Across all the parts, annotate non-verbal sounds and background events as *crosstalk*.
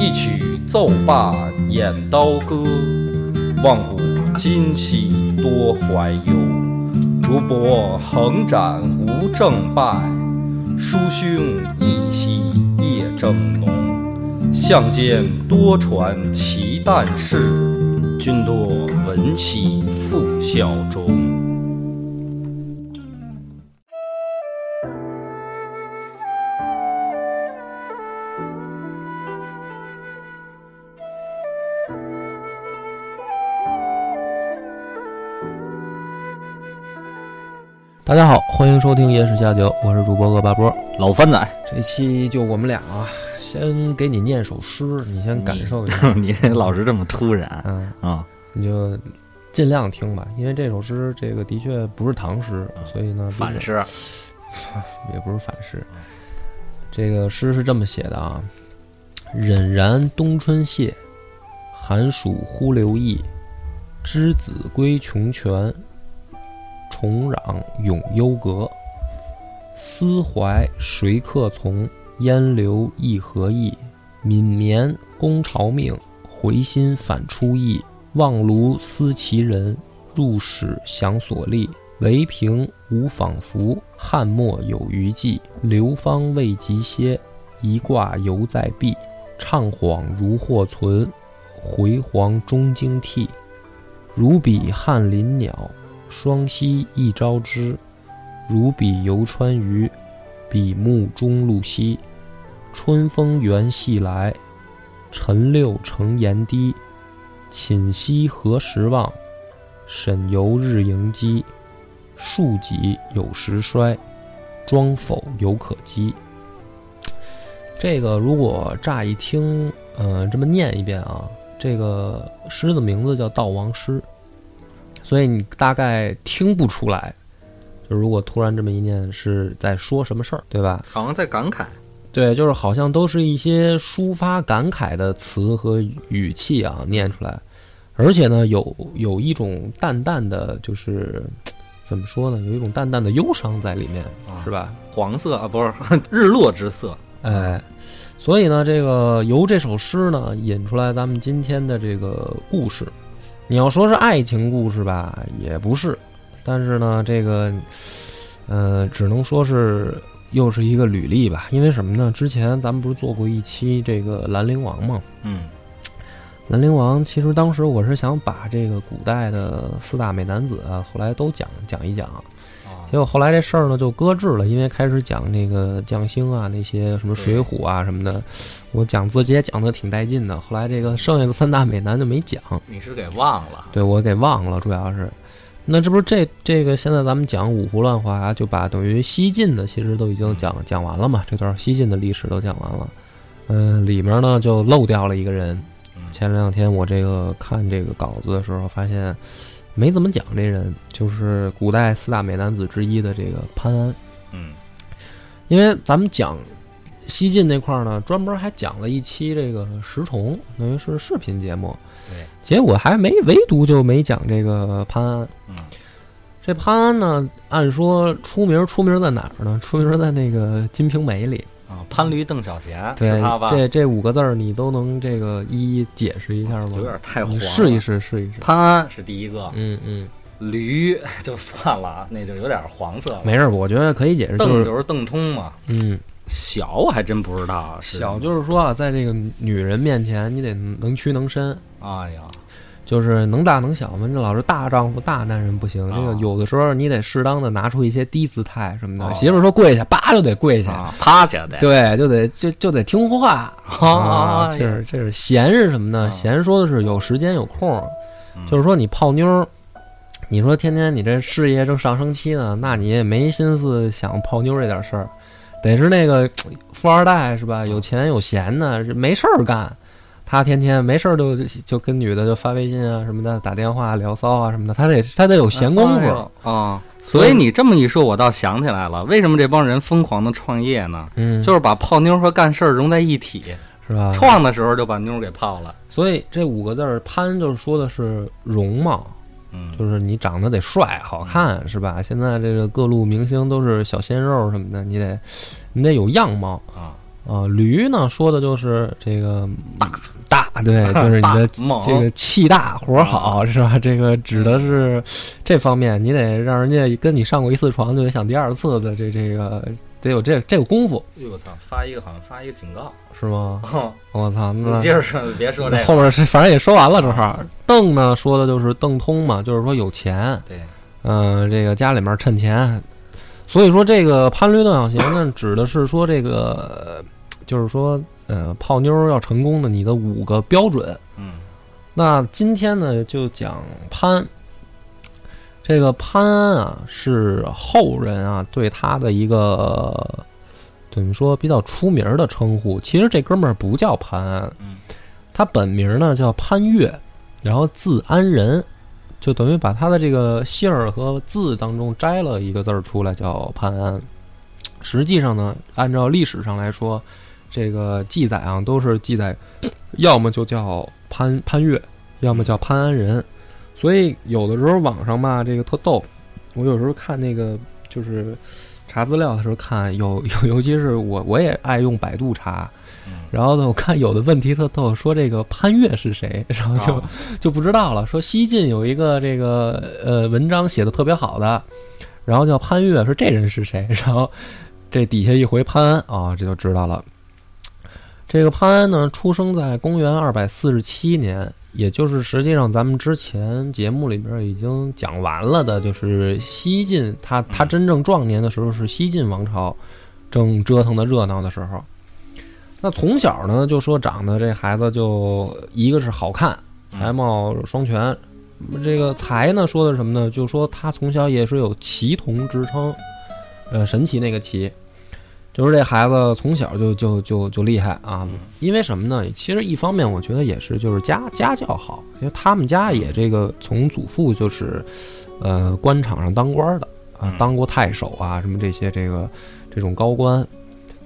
一曲奏罢演刀歌，望古今兮多怀忧。竹帛横展无正败，书兄一夕夜正浓。相间多传奇诞事。君多闻兮复效忠。大家好，欢迎收听《野史下酒》，我是主播恶八波，老番仔。这期就我们俩啊。先给你念首诗，你先感受一下。*laughs* 你这老是这么突然，嗯啊，你就尽量听吧，因为这首诗这个的确不是唐诗，所以呢，反诗 *laughs* 也不是反诗。这个诗是这么写的啊：忍然冬春谢，寒暑忽流意。之子归穷泉，重壤永幽阁。思怀谁客从？烟流意何意？泯眠宫朝命，回心反出意。望庐思其人，入室想所立。唯凭无仿佛，汉末有余悸。流芳未及歇，一挂犹在壁。怅恍如或存，回黄终惊涕。如比翰林鸟，双栖一朝之；如比游川鱼，比目中露兮。春风原系来，晨六成檐低。寝息何时忘？沈游日盈积。庶几有时衰，庄否犹可讥。这个如果乍一听，嗯，这么念一遍啊，这个诗的名字叫《悼亡诗》，所以你大概听不出来。就如果突然这么一念，是在说什么事儿，对吧？好像在感慨。对，就是好像都是一些抒发感慨的词和语气啊，念出来，而且呢，有有一种淡淡的，就是怎么说呢，有一种淡淡的忧伤在里面，是吧？黄色啊，不是 *laughs* 日落之色，哎，所以呢，这个由这首诗呢引出来咱们今天的这个故事，你要说是爱情故事吧，也不是，但是呢，这个，呃，只能说是。又是一个履历吧，因为什么呢？之前咱们不是做过一期这个兰陵王吗？嗯，兰陵王其实当时我是想把这个古代的四大美男子啊，后来都讲讲一讲，结果后来这事儿呢就搁置了，因为开始讲那个将星啊，那些什么水浒啊什么的，我讲自己也讲的挺带劲的，后来这个剩下的三大美男就没讲。你是给忘了？对，我给忘了，主要是。那这不是这这个现在咱们讲五胡乱华，就把等于西晋的其实都已经讲讲完了嘛，这段西晋的历史都讲完了。嗯，里面呢就漏掉了一个人。前两天我这个看这个稿子的时候，发现没怎么讲这人，就是古代四大美男子之一的这个潘安。嗯，因为咱们讲西晋那块儿呢，专门还讲了一期这个石崇，等于是视频节目。对，结果还没，唯独就没讲这个潘安。嗯，这潘安呢，按说出名，出名在哪儿呢？出名在那个《金瓶梅》里啊，潘驴邓小闲，对，这这五个字儿你都能这个一一解释一下吗？有点太黄，试一试，试一试。潘安是第一个，嗯嗯，驴 *laughs* 就算了，那就有点黄色。没事，我觉得可以解释。邓就是邓通嘛，嗯。小我还真不知道，小就是说啊，在这个女人面前，你得能屈能伸。哎呀，就是能大能小嘛，你老是大丈夫、大男人不行。这个有的时候你得适当的拿出一些低姿态什么的。媳妇说跪下，叭就得跪下，趴下得。对，就得就就得听话啊。这是这是闲是什么呢？闲说的是有时间有空，就是说你泡妞，你说天天你这事业正上升期呢，那你也没心思想泡妞这点事儿。得是那个 *tsk* 富二代是吧？有钱有闲的，没事儿干。他天天没事儿就就跟女的就发微信啊什么的，打电话聊骚啊什么的。他得他得有闲工夫。啊。所以你这么一说，我倒想起来了，为什么这帮人疯狂的创业呢？嗯，就是把泡妞和干事儿融在一起，是吧？创的时候就把妞给泡了。所以这五个字儿“潘”就是说的是容貌，嗯，就是你长得得帅、好看，是吧？现在这个各路明星都是小鲜肉什么的，你得你得有样貌啊啊。驴呢，说的就是这个大大，对，*laughs* 就是你的这个气大活好，是吧？这个指的是这方面，你得让人家跟你上过一次床就得想第二次的，这这个得有这这个功夫，哎呦我操，发一个好像发一个警告。是吗？*laughs* 哦，我操，那你接着说，别说这个。后面是反正也说完了，正好邓呢说的就是邓通嘛，就是说有钱，对，嗯、这个家里面趁钱，所以说这个潘驴邓小闲呢，指的是说这个，呃就是说呃泡妞要成功的你的五个标准。嗯那今天呢就讲潘，这个潘安啊是后人啊对他的一个怎么说比较出名儿的称呼。其实这哥们儿不叫潘安，嗯他本名呢叫潘岳，然后字安仁，就等于把他的这个姓儿和字当中摘了一个字儿出来，叫潘安。实际上呢，按照历史上来说，这个记载啊都是记载，要么就叫潘潘岳，要么叫潘安仁。所以有的时候网上吧，这个特逗。我有时候看那个就是查资料的时候看，有有尤其是我我也爱用百度查，然后呢，我看有的问题特逗，说这个潘岳是谁，然后就、啊就不知道了。说西晋有一个这个呃文章写的特别好的，然后叫潘岳，说这人是谁，*laughs* 然后这底下一回潘安啊，这就知道了。这个潘安呢，出生在公元二百四十七年，也就是实际上咱们之前节目里边已经讲完了的，就是西晋他他真正壮年的时候是西晋王朝正折腾的热闹的时候。那从小呢，就说长得这孩子就一个是好看，才貌双全。这个才呢，说的是什么呢？就说他从小也是有奇童之称，呃，神奇那个奇，就是这孩子从小就就就就厉害啊。因为什么呢？其实一方面我觉得也是就是家家教好，因为他们家也这个从祖父就是，呃，官场上当官的啊嗯，当过太守啊，什么这些这个这种高官，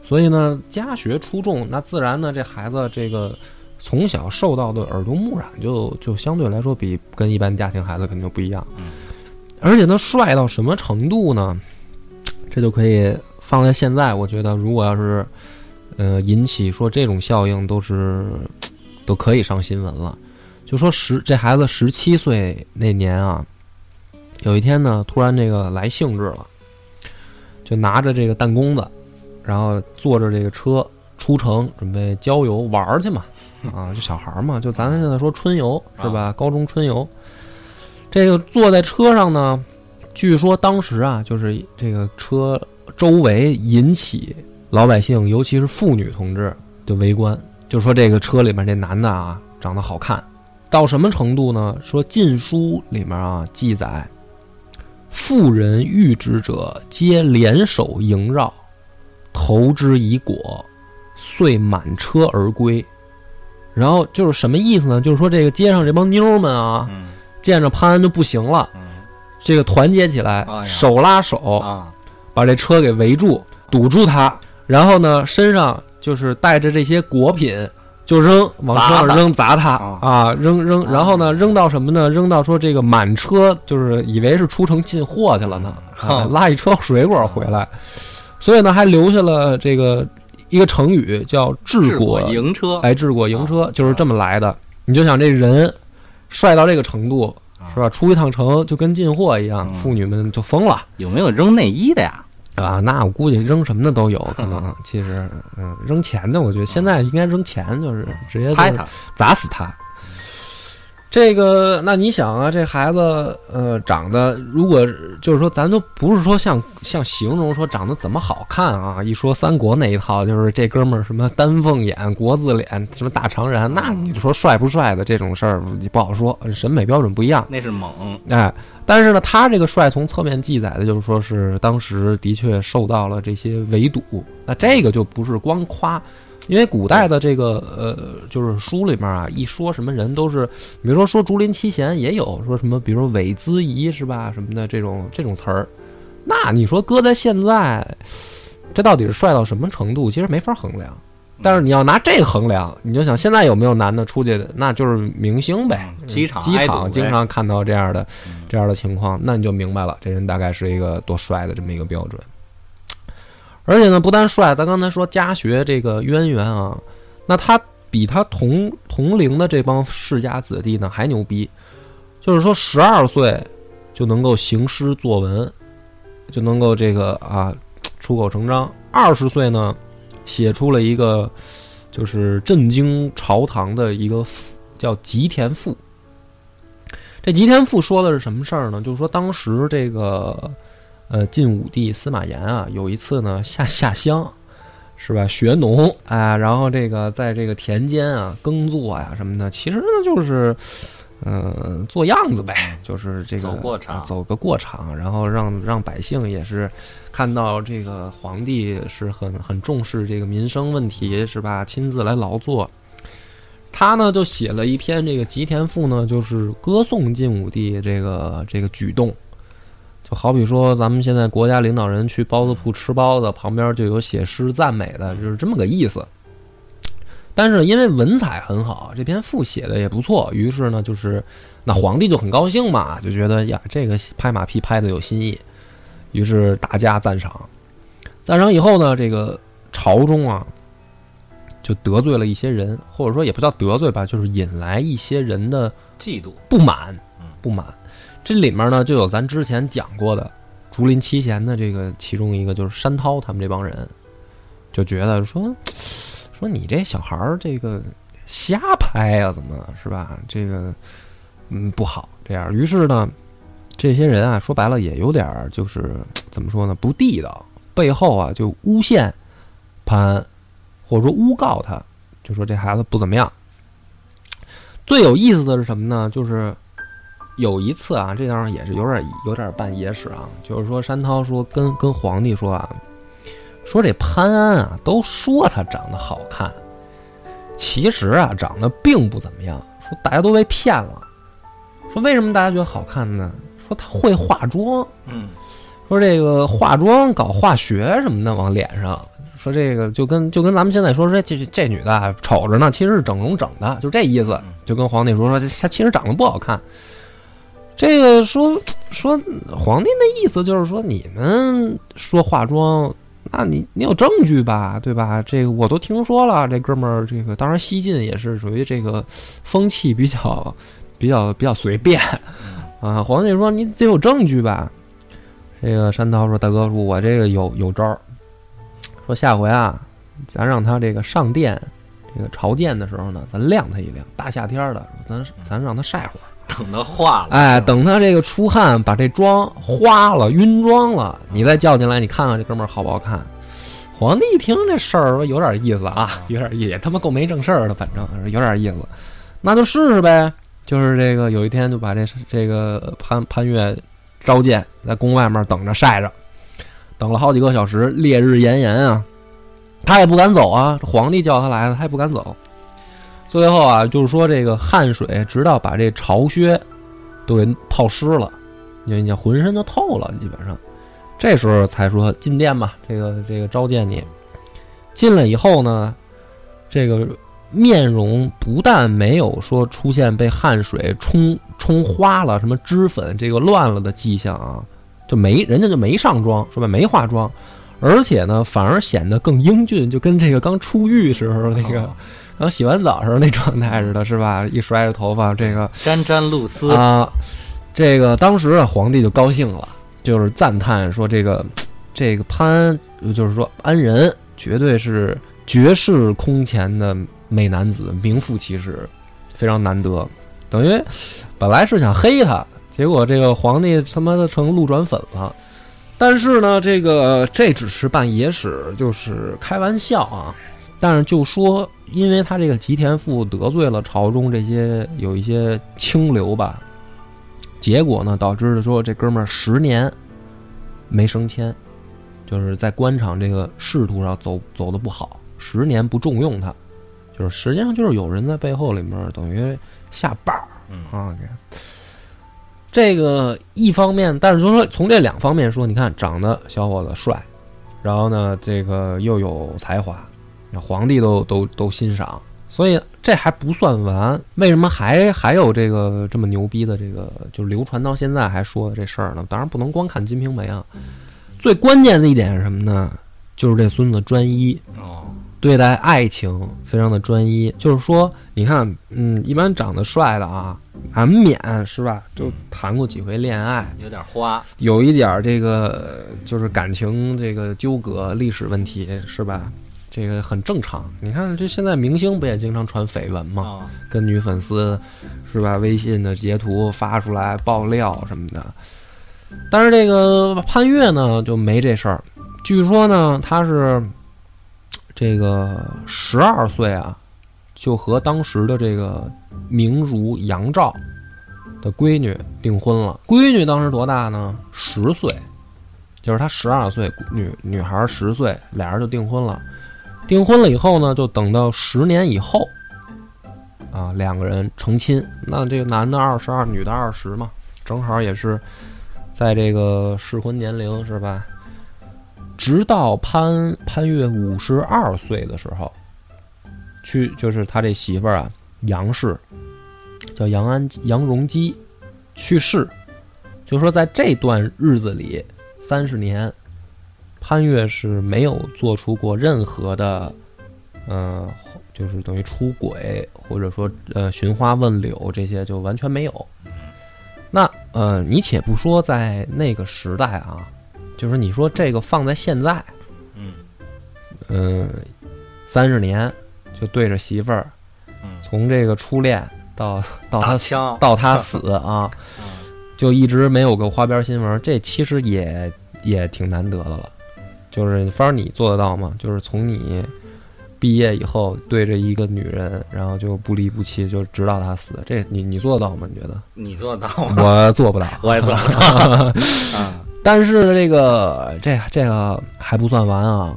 所以呢，家学出众，那自然呢，这孩子这个从小受到的耳濡目染就就相对来说比跟一般家庭孩子肯定就不一样。嗯，而且他帅到什么程度呢？这就可以放在现在，我觉得如果要是呃引起说这种效应，都是都可以上新闻了。就说十这孩子十七岁那年啊，有一天呢，突然这个来兴致了，就拿着这个弹弓子，然后坐着这个车出城，准备郊游玩儿去嘛。啊，就小孩儿嘛，就咱们现在说春游是吧？高中春游，这个坐在车上呢，据说当时啊，就是这个车周围引起老百姓，尤其是妇女同志的围观，就说这个车里面这男的啊长得好看，到什么程度呢？说《晋书》里面啊记载，妇人遇之者皆联手萦绕，投之以果，遂满车而归。然后就是什么意思呢？就是说这个街上这帮妞们啊，嗯。见着潘安就不行了，嗯。这个团结起来，哎手拉手，啊，把这车给围住，堵住他，然后呢，身上就是带着这些果品，就扔往车上扔砸他。啊。啊，扔扔，啊。然后呢，扔到什么呢？扔到说这个满车，就是以为是出城进货去了呢，拉一车水果回来，所以呢，还留下了这个一个成语叫“治国迎车，哎，治国迎车啊就是这么来的。你就想这人帅到这个程度，是吧？出一趟城就跟进货一样，嗯妇女们就疯了有没有扔内衣的呀？啊！那我估计扔什么的都有可能。*laughs* 其实，嗯，扔钱的，我觉得现在应该扔钱，就是直接就是拍他，砸死他。这个，那你想啊，这孩子，呃，长得如果就是说，咱都不是说像像形容说长得怎么好看啊，一说三国那一套，就是这哥们儿什么丹凤眼、国字脸、什么大长髯，那你说帅不帅的这种事儿，你不好说，审美标准不一样。那是猛，哎，但是呢，他这个帅从侧面记载的就是说是当时的确受到了这些围堵，那这个就不是光夸。因为古代的这个呃，就是书里面啊，一说什么人都是，比如说说竹林七贤也有说什么，比如说韦资仪是吧，什么的这种这种词儿。那你说搁在现在，这到底是帅到什么程度？其实没法衡量。但是你要拿这个衡量，你就想现在有没有男的出去，那就是明星呗。机场机场经常看到这样的这样的情况，那你就明白了，这人大概是一个多帅的这么一个标准。而且呢，不但帅，咱刚才说家学这个渊源啊，那他比他同同龄的这帮世家子弟呢还牛逼，就是说十二岁就能够行诗作文，就能够这个啊出口成章；二十岁呢，写出了一个就是震惊朝堂的一个叫《吉田赋》。这《吉田赋》说的是什么事儿呢？就是说当时这个。呃，晋武帝司马炎啊，有一次呢下下乡，是吧？学农啊，然后这个在这个田间啊耕作呀什么的，其实呢就是，嗯，做样子呗，就是这个走过场，走个过场，然后让让百姓也是看到这个皇帝是很很重视这个民生问题，是吧？亲自来劳作，他呢就写了一篇这个《吉田赋》呢，就是歌颂晋武帝这个这个举动。就好比说，咱们现在国家领导人去包子铺吃包子，旁边就有写诗赞美的，就是这么个意思。但是因为文采很好，这篇赋写的也不错，于是呢，就是那皇帝就很高兴嘛，就觉得呀，这个拍马屁拍的有新意，于是大加赞赏。赞赏以后呢，这个朝中啊，就得罪了一些人，或者说也不叫得罪吧，就是引来一些人的嫉妒、不满、不满。这里面呢，就有咱之前讲过的竹林七贤的这个其中一个，就是山涛他们这帮人，就觉得说 *tsk* 说你这小孩儿这个瞎拍啊，怎么是吧？这个嗯不好这样。于是呢，这些人啊，说白了也有点儿就是怎么说呢，不地道，背后啊就诬陷潘安，或者说诬告他，就说这孩子不怎么样。最有意思的是什么呢？就是。有一次啊，这当也是有点有点办野史啊，就是说山涛说跟跟皇帝说啊，说这潘安啊都说他长得好看，其实啊长得并不怎么样，说大家都被骗了。说为什么大家觉得好看呢？说他会化妆，嗯，说这个化妆搞化学什么的往脸上，说这个就跟就跟咱们现在说说这这女的啊瞅着呢，其实是整容整的，就这意思。就跟皇帝说说她其实长得不好看。这个说说皇帝的意思就是说你们说化妆，那你你有证据吧，对吧？这个我都听说了，这哥们儿这个当然西晋也是属于这个风气比较比较比较随便啊。皇帝说你得有证据吧。这个山涛说大哥说，我这个有有招儿，说下回啊，咱让他这个上殿这个朝见的时候呢，咱晾他一晾，大夏天的，咱咱让他晒会儿。等他化了，哎，等他这个出汗，把这妆花了，晕妆了，你再叫进来，你看看这哥们儿好不好看？皇帝一听这事儿，有点意思啊，有点也他妈够没正事儿的，反正有点意思，那就试试呗。就是这个有一天就把这这个潘潘岳召见，在宫外面等着晒着，等了好几个小时，烈日炎炎啊，他也不敢走啊，皇帝叫他来了，他也不敢走。最后啊，就是说这个汗水，直到把这朝靴都给泡湿了，你你浑身都透了，基本上，这时候才说进殿吧，这个这个召见你。进来以后呢，这个面容不但没有说出现被汗水冲冲花了，什么脂粉这个乱了的迹象啊，就没人家就没上妆，说白没化妆，而且呢，反而显得更英俊，就跟这个刚出狱时候那个。然后洗完澡时候那状态似的，是吧？一甩着头发，这个沾沾露丝啊。这个当时啊，皇帝就高兴了，就是赞叹说：“这个这个潘，就是说安仁，绝对是绝世空前的美男子，名副其实，非常难得。”等于本来是想黑他，结果这个皇帝他妈的成路转粉了。但是呢，这个这只是办野史，就是开玩笑啊。但是就说，因为他这个吉田富得罪了朝中这些有一些清流吧，结果呢，导致说这哥们儿十年没升迁，就是在官场这个仕途上走走的不好，十年不重用他，就是实际上就是有人在背后里面等于下绊儿嗯啊。这个一方面，但是就说从这两方面说，你看长得小伙子帅，然后呢，这个又有才华，皇帝都都都欣赏，所以这还不算完。为什么还还有这个这么牛逼的这个，就流传到现在还说的这事儿呢？当然不能光看《金瓶梅》啊，最关键的一点是什么呢？就是这孙子专一，哦，对待爱情非常的专一。就是说，你看，嗯，一般长得帅的啊，难免是吧？就谈过几回恋爱，有点花，有一点儿这个呃就是感情这个纠葛、历史问题是吧？这个很正常。你看，这现在明星不也经常传绯闻吗？啊，跟女粉丝是吧？微信的截图发出来爆料什么的。但是这个潘越呢就没这事儿，据说呢他是这个十二岁啊，就和当时的这个名儒杨照的闺女订婚了。闺女当时多大呢？十岁，就是他十二岁，女女孩十岁，俩人就订婚了。订婚了以后呢，就等到十年以后，啊，两个人成亲。那这个男的二十二，女的二十嘛，正好也是在这个适婚年龄，是吧？直到潘潘越五十二岁的时候，去就是他这媳妇儿啊，杨氏叫杨安杨荣基去世，就说在这段日子里，三十年，潘越是没有做出过任何的，呃，就是等于出轨或者说呃寻花问柳这些就完全没有。那呃，你且不说在那个时代啊，就是你说这个放在现在，嗯嗯，三十年就对着媳妇儿，嗯，从这个初恋到到他枪，到他死啊，*laughs* 嗯就一直没有个花边新闻，这其实也也挺难得的了。就是反正你做得到吗？就是从你毕业以后对着一个女人，然后就不离不弃，就直到她死，这你你做得到吗？你觉得？你做得到吗？我做不到，*laughs* 我也做不到。*laughs* 嗯 *laughs* 但是这个这这个还不算完啊，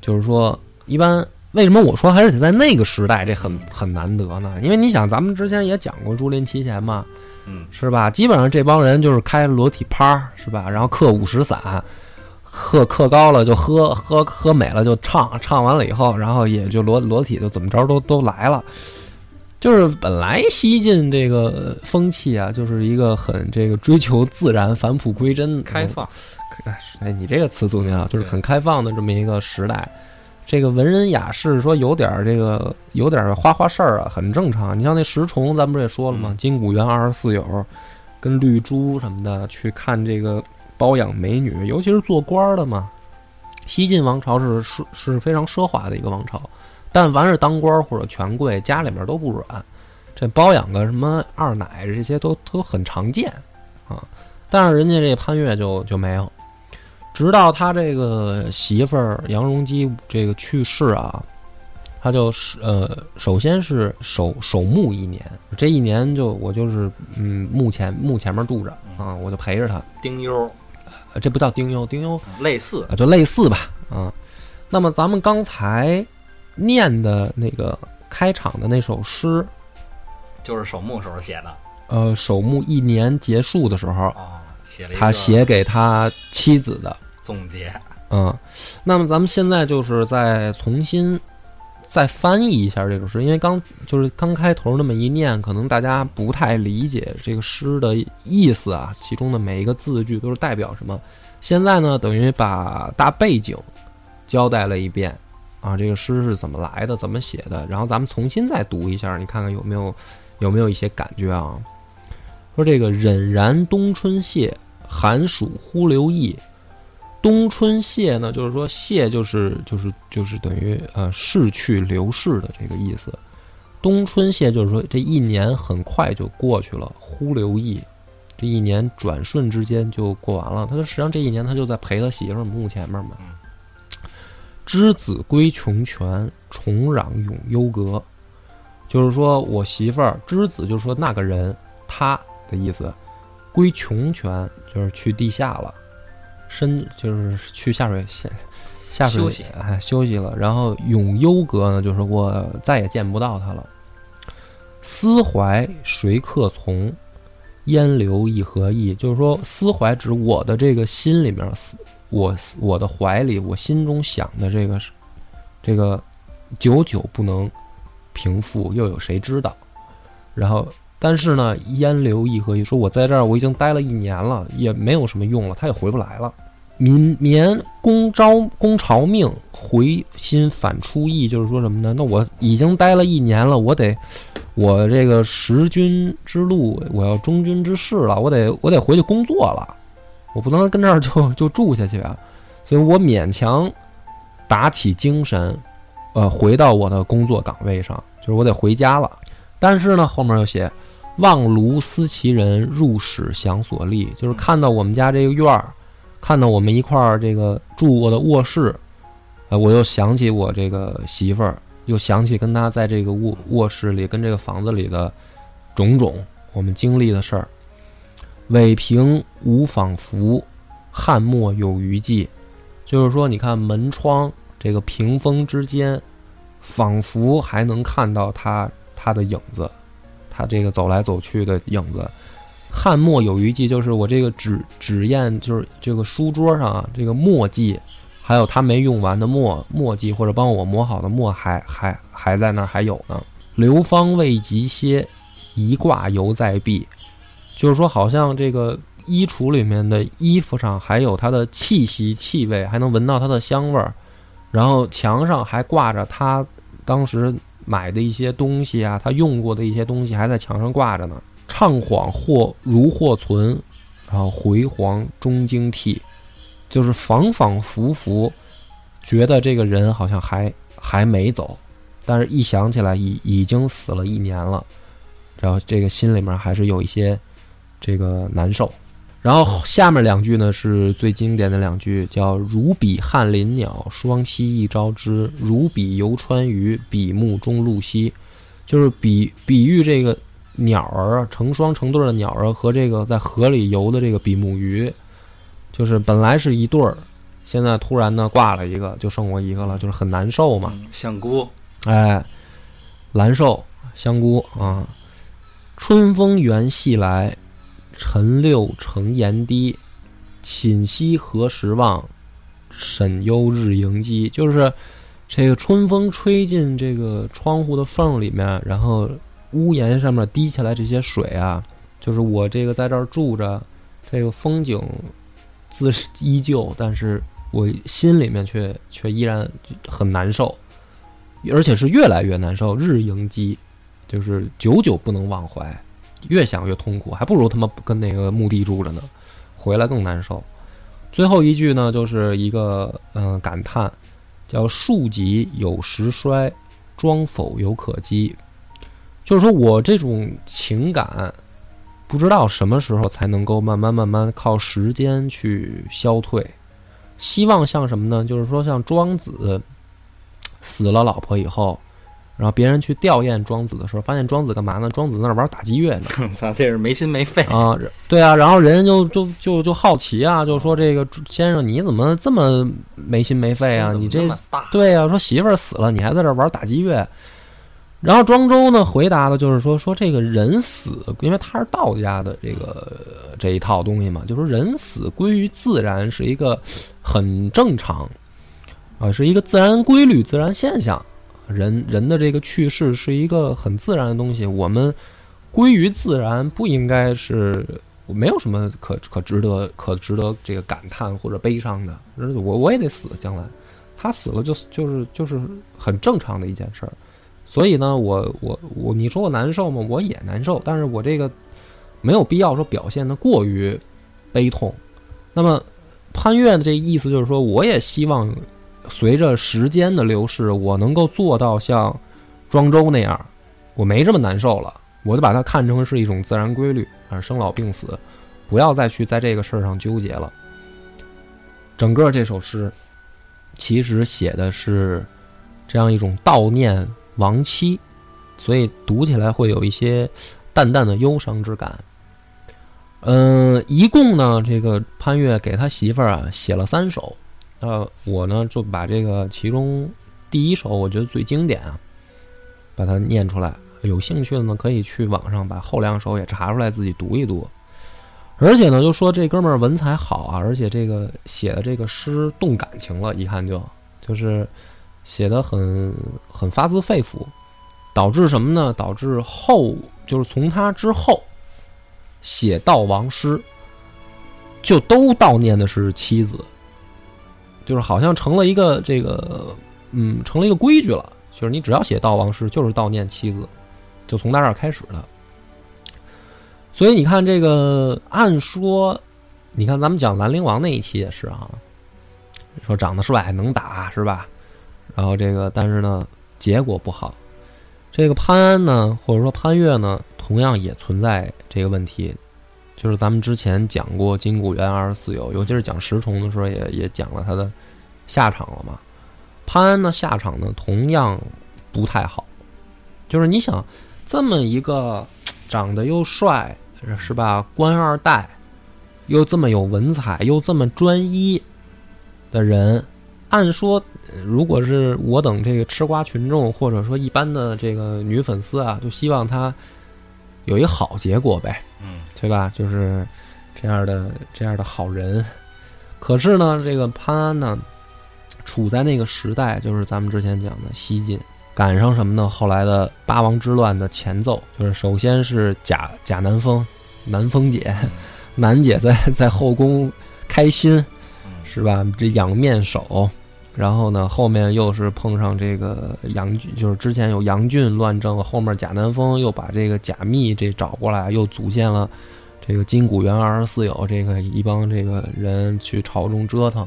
就是说，一般为什么我说还是得在那个时代，这很很难得呢？因为你想，咱们之前也讲过竹林七贤嘛，嗯是吧？基本上这帮人就是开裸体趴儿，是吧？然后刻五十散，喝喝高了就喝，喝喝美了就唱，唱完了以后，然后也就裸裸体就怎么着都都来了。就是本来西晋这个风气啊，就是一个很这个追求自然、返璞归真、开放，哎，你这个词组挺好，就是很开放的这么一个时代。这个文人雅士说有点儿这个有点儿花花事儿啊，很正常。你像那石崇，咱不是也说了吗？嗯金谷园二十四友跟绿珠什么的去看这个包养美女，尤其是做官儿的嘛。西晋王朝是是是非常奢华的一个王朝，但凡是当官儿或者权贵，家里面都不软，这包养个什么二奶这些都都很常见啊。但是人家这潘越就就没有，直到他这个媳妇儿杨荣基这个去世啊，他就是呃，首先是守守墓一年，这一年就我就是嗯墓前墓前面住着啊，我就陪着他。丁忧呃这不叫丁忧，丁忧类似，啊，就类似吧啊。那么咱们刚才念的那个开场的那首诗，就是守墓时候写的呃，守墓一年结束的时候，哦，写了他写给他妻子的。总结，嗯，那么咱们现在就是再重新再翻译一下这首诗，因为刚就是刚开头那么一念，可能大家不太理解这个诗的意思啊，其中的每一个字句都是代表什么。现在呢，等于把大背景交代了一遍啊，这个诗是怎么来的，怎么写的，然后咱们重新再读一下，你看看有没有有没有一些感觉啊？说这个荏然冬春谢，寒暑忽流意。冬春谢呢，就是说谢就是就是就是等于呃逝去流逝的这个意思。冬春谢就是说这一年很快就过去了，忽流逸，这一年转瞬之间就过完了。他说实际上这一年他就在陪他媳妇儿墓前面嘛。之子归穷泉，重壤永幽阁。就是说我媳妇儿之子，就是说那个人他的意思，归穷泉就是去地下了，深就是去下水下下水休息哎休息了。然后永幽阁呢，就是我再也见不到他了。思怀谁客从？烟流一何意？就是说思怀指我的这个心里面思我我的怀里，我心中想的这个是这个久久不能平复，又有谁知道？然后，但是呢，烟流一何意？说我在这儿我已经待了一年了，也没有什么用了，他也回不来了。民绵公招公朝命，回心反出意，就是说什么呢？那我已经待了一年了，我得我这个识君之路，我要忠君之事了，我得我得回去工作了。我不能跟这儿就就住下去啊，所以我勉强打起精神，呃，回到我的工作岗位上，就是我得回家了。但是呢，后面又写“望庐思其人，入室想所立”，就是看到我们家这个院儿，看到我们一块儿这个住过的卧室，呃，我又想起我这个媳妇儿，又想起跟她在这个卧卧室里跟这个房子里的种种我们经历的事儿。尾平无仿佛，汉末有余迹。就是说，你看门窗这个屏风之间，仿佛还能看到他他的影子，他这个走来走去的影子。汉末有余迹，就是我这个纸纸砚，就是这个书桌上啊，这个墨迹，还有他没用完的墨墨迹，或者帮我磨好的墨，还还还在那儿还有呢。流芳未及歇，一挂犹在壁。就是说，好像这个衣橱里面的衣服上还有它的气息、气味，还能闻到它的香味儿。然后墙上还挂着他当时买的一些东西啊，他用过的一些东西还在墙上挂着呢。怅恍或如或存，然后回黄终惊涕，就是仿仿佛佛觉得这个人好像还还没走，但是一想起来已已经死了一年了，然后这个心里面还是有一些。这个难受，然后下面两句呢是最经典的两句，叫“如比翰林鸟，双栖一朝之；如比游川鱼，比目中露西。”就是比比喻这个鸟儿啊，成双成对的鸟儿和这个在河里游的这个比目鱼，就是本来是一对儿，现在突然呢挂了一个，就剩我一个了，就是很难受嘛。嗯香菇，哎，蓝瘦香菇啊，春风原系来。晨六成檐低，寝息何时忘？沈忧日盈积。就是这个春风吹进这个窗户的缝里面，然后屋檐上面滴下来这些水啊，就是我这个在这儿住着，这个风景自依旧，但是我心里面却却依然很难受，而且是越来越难受，日盈积，就是久久不能忘怀。越想越痛苦，还不如他妈跟那个墓地住着呢，回来更难受。最后一句呢，就是一个嗯、感叹，叫“树己有时衰，庄否犹可击”。就是说我这种情感，不知道什么时候才能够慢慢慢慢靠时间去消退。希望像什么呢？就是说像庄子死了老婆以后。然后别人去吊唁庄子的时候，发现庄子干嘛呢？庄子在那儿玩打击乐呢。*laughs* 操，这是没心没肺啊！对啊，然后人家就就就就好奇啊，就说这个先生你怎么这么没心没肺啊？你这对啊，说媳妇儿死了，你还在这玩打击乐。然后庄周呢回答的就是说说这个人死，因为他是道家的这个这一套东西嘛，就说人死归于自然是一个很正常啊，是一个自然规律、自然现象。人人的这个去世是一个很自然的东西，我们归于自然，不应该是没有什么可可值得可值得这个感叹或者悲伤的。我我也得死，将来他死了就就是就是很正常的一件事儿。所以呢，我我我，你说我难受吗？我也难受，但是我这个没有必要说表现的过于悲痛。那么潘越的这意思就是说，我也希望。随着时间的流逝，我能够做到像庄周那样，我没这么难受了，我就把它看成是一种自然规律啊，生老病死，不要再去在这个事儿上纠结了。整个这首诗其实写的是这样一种悼念亡妻，所以读起来会有一些淡淡的忧伤之感。嗯，一共呢，这个潘岳给他媳妇儿啊写了三首，呃，我呢就把这个其中第一首我觉得最经典啊，把它念出来。有兴趣的呢，可以去网上把后两首也查出来自己读一读。而且呢，就说这哥们儿文采好啊，而且这个写的这个诗动感情了，一看就就是写的很很发自肺腑，导致什么呢？导致后就是从他之后。写悼亡诗，就都悼念的是妻子，就是好像成了一个这个，嗯，成了一个规矩了。就是你只要写悼亡诗，就是悼念妻子，就从那儿开始的。所以你看这个，按说，你看咱们讲兰陵王那一期也是啊，说长得帅能打是吧？然后这个，但是呢，结果不好。这个潘安呢，或者说潘岳呢，同样也存在这个问题，就是咱们之前讲过金谷园二十四友，尤其是讲石崇的时候，也也讲了他的下场了嘛。潘安的下场呢，同样不太好，就是你想这么一个长得又帅是吧，官二代，又这么有文采，又这么专一的人，按说。如果是我等这个吃瓜群众，或者说一般的这个女粉丝啊，就希望他有一好结果呗，嗯，对吧？就是这样的这样的好人。可是呢，这个潘安呢，处在那个时代，就是咱们之前讲的西晋，赶上什么呢？后来的八王之乱的前奏，就是首先是贾贾南风，南风姐，*laughs* 南姐在在后宫开心，是吧？这养面首。然后呢，后面又是碰上这个杨俊，就是之前有杨俊乱政，后面贾南风又把这个贾密这找过来，又组建了这个金谷园二十四友这个一帮这个人去朝中折腾，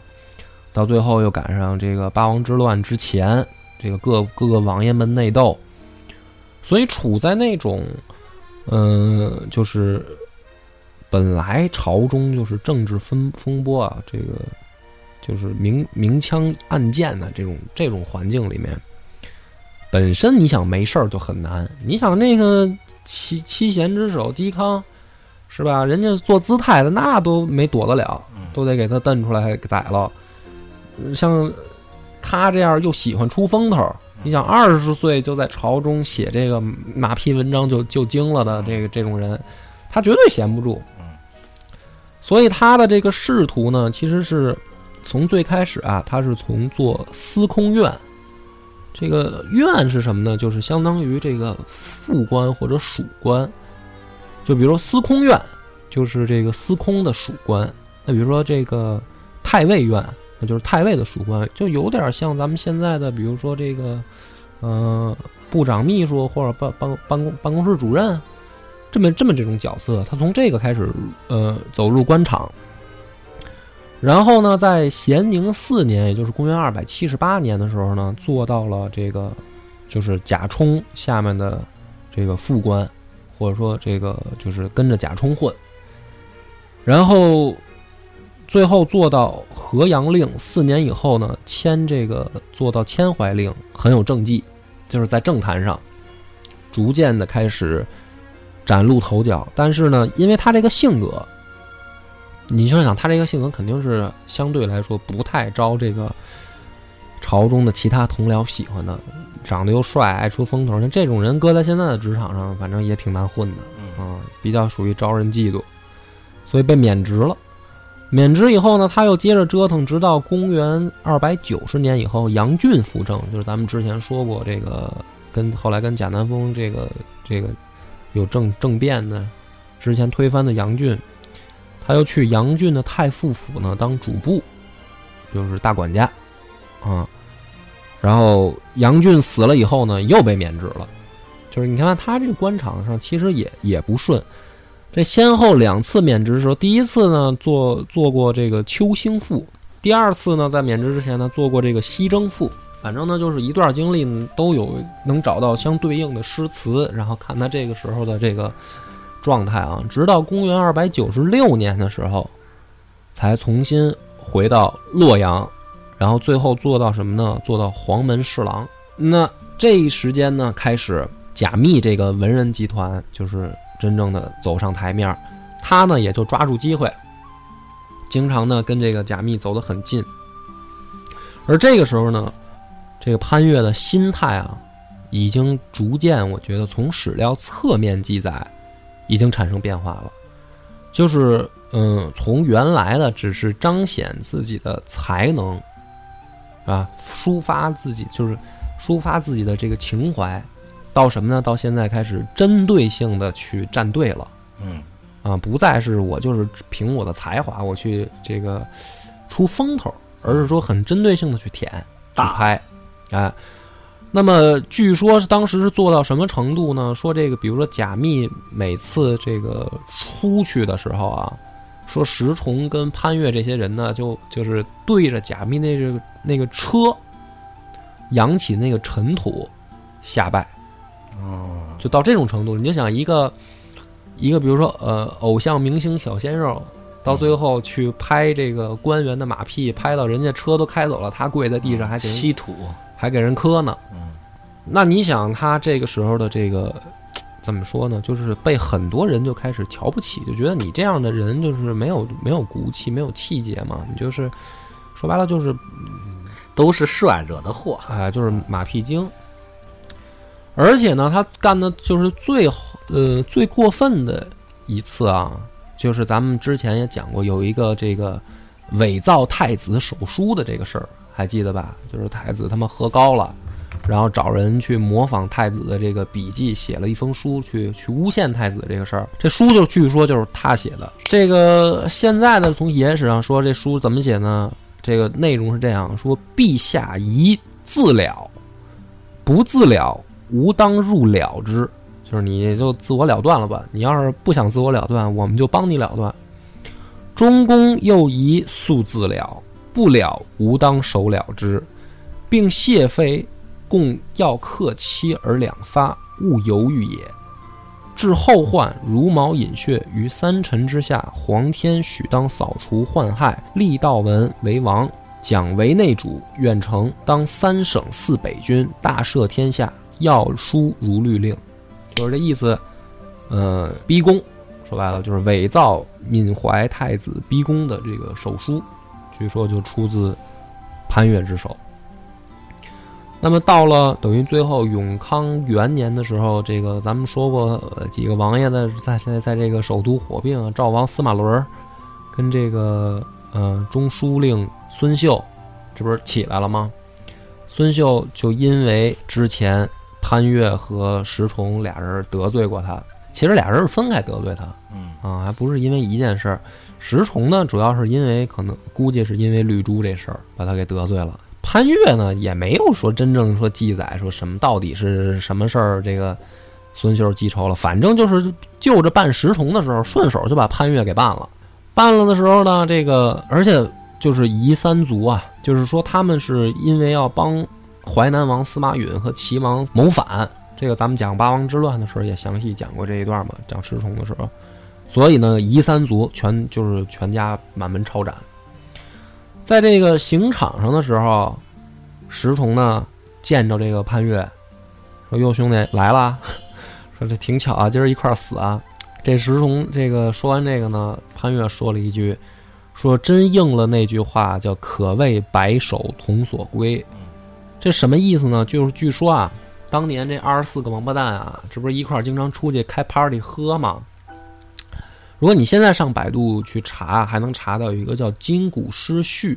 到最后又赶上这个八王之乱之前，这个各各个王爷们内斗，所以处在那种，嗯，就是本来朝中就是政治风风波啊，这个。就是明明枪暗箭的这种这种环境里面，本身你想没事儿就很难。你想那个七七贤之首嵇康，是吧？人家做姿态的那都没躲得了，都得给他蹬出来宰了。像他这样又喜欢出风头，你想二十岁就在朝中写这个马屁文章就就精了的这个这种人，他绝对闲不住。所以他的这个仕途呢，其实是。从最开始啊，他是从做司空院，这个院是什么呢？就是相当于这个副官或者属官。就比如说司空院，就是这个司空的属官。那比如说这个太尉院，那就是太尉的属官，就有点像咱们现在的，比如说这个，嗯，部长秘书或者办办办公办公室主任，这么这么这种角色。他从这个开始，呃，走入官场。然后呢，在咸宁四年，也就是公元二百七十八年的时候呢，做到了这个，就是贾充下面的这个副官，或者说这个就是跟着贾充混。然后最后做到河阳令，四年以后呢，迁这个做到迁淮令，很有政绩，就是在政坛上逐渐的开始崭露头角。但是呢，因为他这个性格。你就想他这个性格肯定是相对来说不太招这个朝中的其他同僚喜欢的，长得又帅，爱出风头，像这种人搁在现在的职场上，反正也挺难混的啊，比较属于招人嫉妒，所以被免职了。免职以后呢，他又接着折腾，直到公元二百九十年以后，杨俊辅政，就是咱们之前说过这个跟后来跟贾南风这个这个有政政变的，之前推翻的杨俊。他又去杨俊的太傅府呢当主簿，就是大管家，啊，然后杨俊死了以后呢，又被免职了。就是你看他这个官场上其实也也不顺，这先后两次免职的时候，第一次呢做做过这个秋兴赋，第二次呢在免职之前呢做过这个西征赋，反正呢，就是一段经历都有能找到相对应的诗词，然后看他这个时候的这个状态啊。直到公元二百九十六年的时候，才重新回到洛阳，然后最后做到什么呢？做到黄门侍郎。那这一时间呢，开始贾密这个文人集团就是真正的走上台面，他呢也就抓住机会，经常呢跟这个贾密走得很近。而这个时候呢，这个潘岳的心态啊，已经逐渐，我觉得从史料侧面记载，已经产生变化了。就是，嗯，从原来的只是彰显自己的才能，啊，抒发自己，就是抒发自己的这个情怀，到什么呢？到现在开始针对性的去站队了。嗯啊，不再是我就是凭我的才华我去这个出风头，而是说很针对性的去舔去拍，哎。那么据说是当时是做到什么程度呢？说这个，比如说贾密每次这个出去的时候啊，说石崇跟潘岳这些人呢，就就是对着贾密那个那个车扬起那个尘土下拜。哦，就到这种程度，你就想一个一个，比如说呃，偶像明星小鲜肉，到最后去拍这个官员的马屁，拍到人家车都开走了，他跪在地上还给人稀土，还给人磕呢。嗯那你想他这个时候的这个 *tsk* 怎么说呢？就是被很多人就开始瞧不起，就觉得你这样的人就是没有没有骨气，没有气节嘛，你就是说白了就是都是帅惹的祸。哎，就是马屁精。而且呢，他干的就是最呃最过分的一次啊，就是咱们之前也讲过，有一个这个伪造太子手书的这个事儿，还记得吧？就是太子他们喝高了，然后找人去模仿太子的这个笔记，写了一封书去去诬陷太子这个事儿。这书就据说就是他写的。这个现在的从野史上说，这书怎么写呢？这个内容是这样说：陛下宜自了，不自了，吾当入了之。就是你就自我了断了吧。你要是不想自我了断，我们就帮你了断。中宫又宜速自了，不了，吾当手了之，并谢妃共要克期而两发，勿犹豫也。至后患如毛饮血于三臣之下，皇天许当扫除患害，立道文为王，蒋为内主，远程当三省四北军，大赦天下，要书如律令，就是这意思。呃，逼宫，说白了就是伪造闵怀太子逼宫的这个手书，据说就出自潘岳之手。那么到了等于最后永康元年的时候，这个咱们说过、呃、几个王爷的在在在这个首都火并啊，赵王司马伦儿跟这个呃中书令孙秀，这不是起来了吗？孙秀就因为之前潘岳和石崇俩人得罪过他，其实俩人是分开得罪他嗯啊，还不是因为一件事儿。石崇呢，主要是因为可能估计是因为绿珠这事儿把他给得罪了。潘岳呢，也没有说真正说记载说什么到底是什么事儿，这个孙秀记仇了。反正就是就着办石崇的时候，顺手就把潘岳给办了。办了的时候呢，这个而且就是夷三族啊，就是说他们是因为要帮淮南王司马允和齐王谋反，这个咱们讲八王之乱的时候也详细讲过这一段嘛，讲石崇的时候。所以呢，夷三族全就是全家满门抄斩。在这个刑场上的时候，石崇呢见着这个潘岳，说：“哟，兄弟来了，*laughs* 说这挺巧啊，今儿一块儿死啊。”这石崇这个说完这个呢，潘岳说了一句：“说真应了那句话，叫‘可谓白首同所归’。这什么意思呢？就是据说啊，当年这二十四个王八蛋啊，这不是一块儿经常出去开 party 喝吗？如果你现在上百度去查，还能查到有一个叫《金谷诗序》，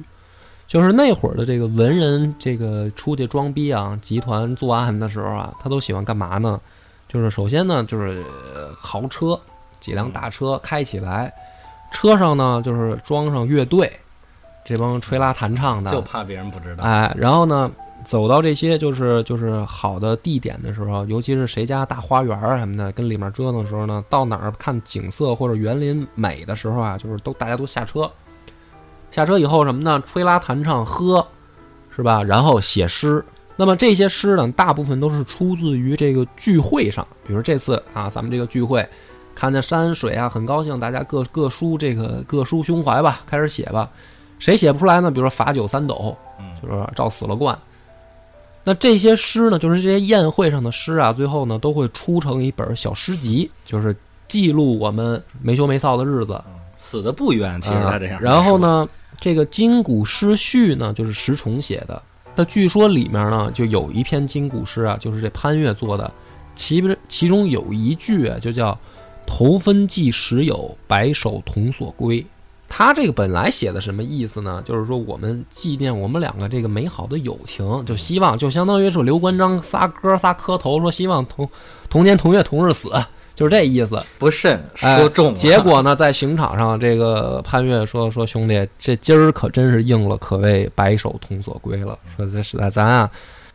就是那会儿的这个文人，这个出去装逼啊，集团作案的时候啊，他都喜欢干嘛呢？就是首先呢，就是呃豪车，几辆大车开起来，车上呢就是装上乐队，这帮吹拉弹唱的，就怕别人不知道。哎，然后呢，走到这些就是就是好的地点的时候，尤其是谁家大花园啊什么的，跟里面折腾的时候呢，到哪儿看景色或者园林美的时候啊，就是都大家都下车，下车以后什么呢？吹拉弹唱喝，是吧？然后写诗，那么这些诗呢，大部分都是出自于这个聚会上，比如这次啊，咱们这个聚会，看见山水啊，很高兴，大家各各抒这个各抒胸怀吧，开始写吧。谁写不出来呢？比如说罚酒三斗，就是照死了灌。那这些诗呢，就是这些宴会上的诗啊，最后呢都会出成一本小诗集，就是记录我们没羞没臊的日子。死的不冤，其实他这样。然后呢，这个《金谷诗序》呢，就是石崇写的。那据说里面呢，就有一篇金谷诗啊，就是这潘岳做的，其不其中有一句啊，就叫“头分寄时有，白首同所归”。他这个本来写的什么意思呢？就是说我们纪念我们两个这个美好的友情，就希望就相当于是刘关张仨哥仨磕头，说希望同同年同月同日死。就是这意思，不慎说中了。结果呢，在刑场上，这个潘越说：“说兄弟，这今儿可真是应了，可谓白首同所归了。说这实在咱啊，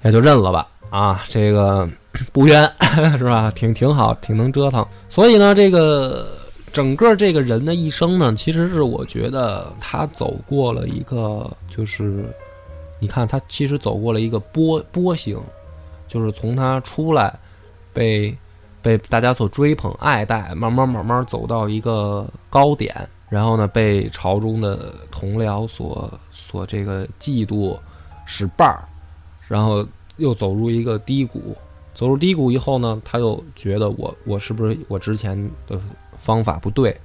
也就认了吧。啊，这个不冤 *laughs* 是吧？挺挺好，挺能折腾。所以呢，这个整个这个人的一生呢，其实是我觉得他走过了一个，就是你看他其实走过了一个波波形，就是从他出来被。”被大家所追捧爱戴，慢慢慢慢走到一个高点，然后呢，被朝中的同僚所所这个嫉妒使绊儿，然后又走入一个低谷。走入低谷以后呢，他又觉得我我是不是我之前的方法不对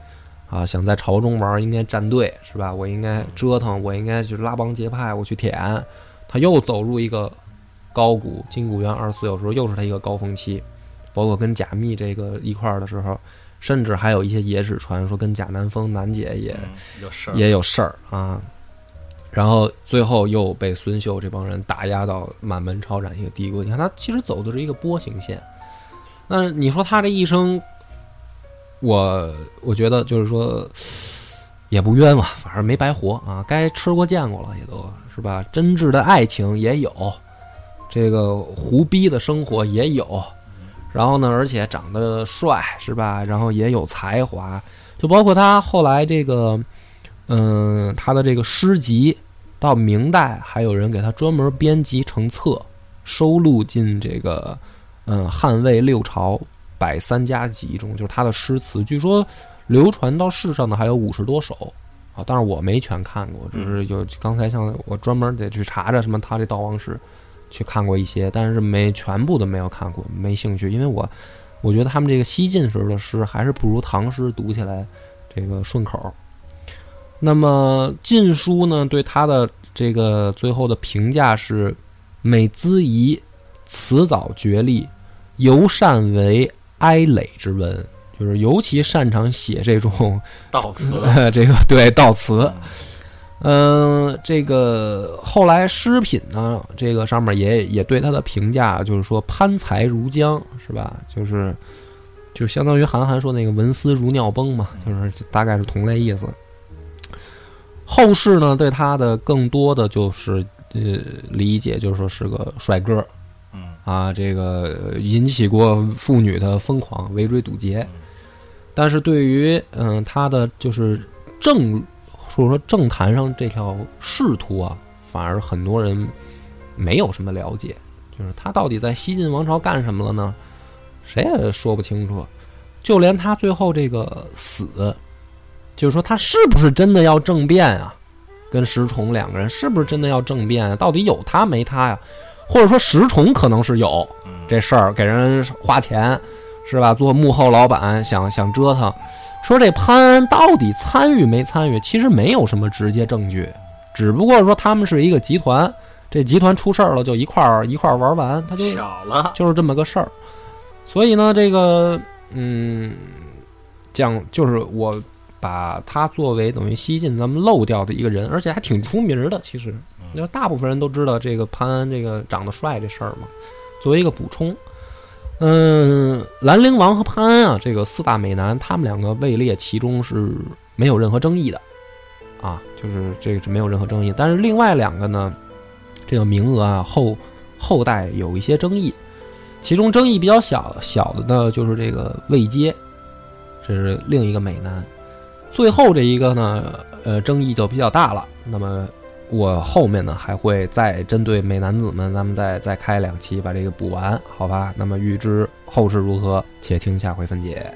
啊？想在朝中玩应该站队是吧？我应该折腾，我应该去拉帮结派，我去舔。他又走入一个高谷，金谷园二十四小时候又是他一个高峰期。包括跟贾密这个一块儿的时候，甚至还有一些野史传说跟贾南风、南姐也有事也有事儿啊。然后最后又被孙秀这帮人打压到满门抄斩一个低谷。你看他其实走的是一个波形线。那你说他这一生，我我觉得就是说也不冤枉，反正没白活啊，该吃过见过了，也都是吧。真挚的爱情也有，这个胡逼的生活也有。然后呢，而且长得帅，是吧？然后也有才华，就包括他后来这个，嗯，他的这个诗集，到明代还有人给他专门编辑成册，收录进这个，嗯，汉魏六朝百三家集中，就是他的诗词，据说流传到世上的还有五十多首啊，但是我没全看过，只是有刚才像我专门得去查查什么他这悼亡诗。去看过一些，但是没全部都没有看过，没兴趣，因为我我觉得他们这个西晋时候的诗还是不如唐诗读起来这个顺口。那么《晋书》呢，对他的这个最后的评价是：美姿仪，辞藻绝丽，尤善为哀垒之文，就是尤其擅长写这种 *laughs* 悼词，*laughs* 这个对悼词。嗯，这个后来诗品呢，这个上面也也对他的评价，就是说潘才如江，是吧？就是就相当于韩寒说那个文思如尿崩嘛，就是大概是同类意思。后世呢，对他的更多的就是呃理解，就是说是个帅哥，嗯啊，这个引起过妇女的疯狂围追堵截，但是对于嗯他的就是政，或者说，政坛上这条仕途啊，反而很多人没有什么了解。就是他到底在西晋王朝干什么了呢？谁也说不清楚。就连他最后这个死，就是说他是不是真的要政变啊？跟石崇两个人是不是真的要政变啊？到底有他没他呀？或者说石崇可能是有这事儿，给人花钱是吧？做幕后老板，想想折腾。说这潘安到底参与没参与？其实没有什么直接证据，只不过说他们是一个集团，这集团出事儿了就一块儿一块儿玩完，他就巧了，就是这么个事儿。所以呢，这个嗯，讲就是我把他作为等于西晋咱们漏掉的一个人，而且还挺出名的。其实，因为大部分人都知道这个潘安这个长得帅这事儿嘛。作为一个补充。嗯，兰陵王和潘安啊，这个四大美男，他们两个位列其中是没有任何争议的，啊，就是这个是没有任何争议。但是另外两个呢，这个名额啊后后代有一些争议，其中争议比较小小的呢，就是这个魏阶，这是另一个美男。最后这一个呢，呃，争议就比较大了。那么我后面呢还会再针对美男子们，咱们再再开两期把这个补完，好吧？那么预知后事如何，且听下回分解。